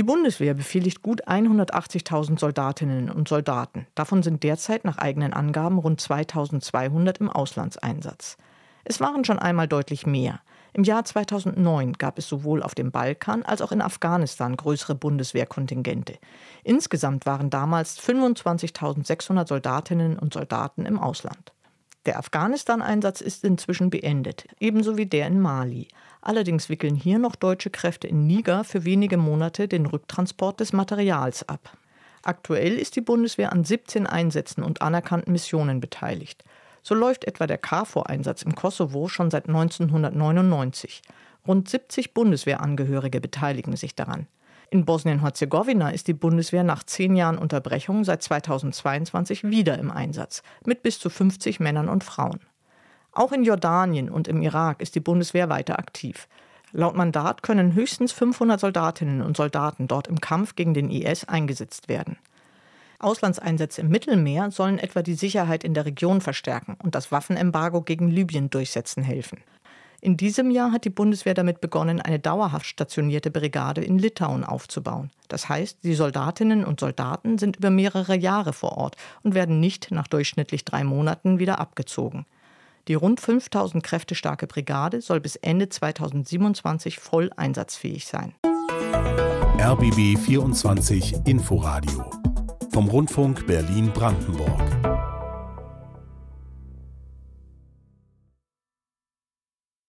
Die Bundeswehr befehligt gut 180.000 Soldatinnen und Soldaten. Davon sind derzeit nach eigenen Angaben rund 2.200 im Auslandseinsatz. Es waren schon einmal deutlich mehr. Im Jahr 2009 gab es sowohl auf dem Balkan als auch in Afghanistan größere Bundeswehrkontingente. Insgesamt waren damals 25.600 Soldatinnen und Soldaten im Ausland. Der Afghanistan-Einsatz ist inzwischen beendet, ebenso wie der in Mali. Allerdings wickeln hier noch deutsche Kräfte in Niger für wenige Monate den Rücktransport des Materials ab. Aktuell ist die Bundeswehr an 17 Einsätzen und anerkannten Missionen beteiligt. So läuft etwa der KFOR-Einsatz im Kosovo schon seit 1999. Rund 70 Bundeswehrangehörige beteiligen sich daran. In Bosnien-Herzegowina ist die Bundeswehr nach zehn Jahren Unterbrechung seit 2022 wieder im Einsatz, mit bis zu 50 Männern und Frauen. Auch in Jordanien und im Irak ist die Bundeswehr weiter aktiv. Laut Mandat können höchstens 500 Soldatinnen und Soldaten dort im Kampf gegen den IS eingesetzt werden. Auslandseinsätze im Mittelmeer sollen etwa die Sicherheit in der Region verstärken und das Waffenembargo gegen Libyen durchsetzen helfen. In diesem Jahr hat die Bundeswehr damit begonnen, eine dauerhaft stationierte Brigade in Litauen aufzubauen. Das heißt, die Soldatinnen und Soldaten sind über mehrere Jahre vor Ort und werden nicht nach durchschnittlich drei Monaten wieder abgezogen. Die rund 5000 Kräfte starke Brigade soll bis Ende 2027 voll einsatzfähig sein. RBB 24 Inforadio vom Rundfunk Berlin-Brandenburg.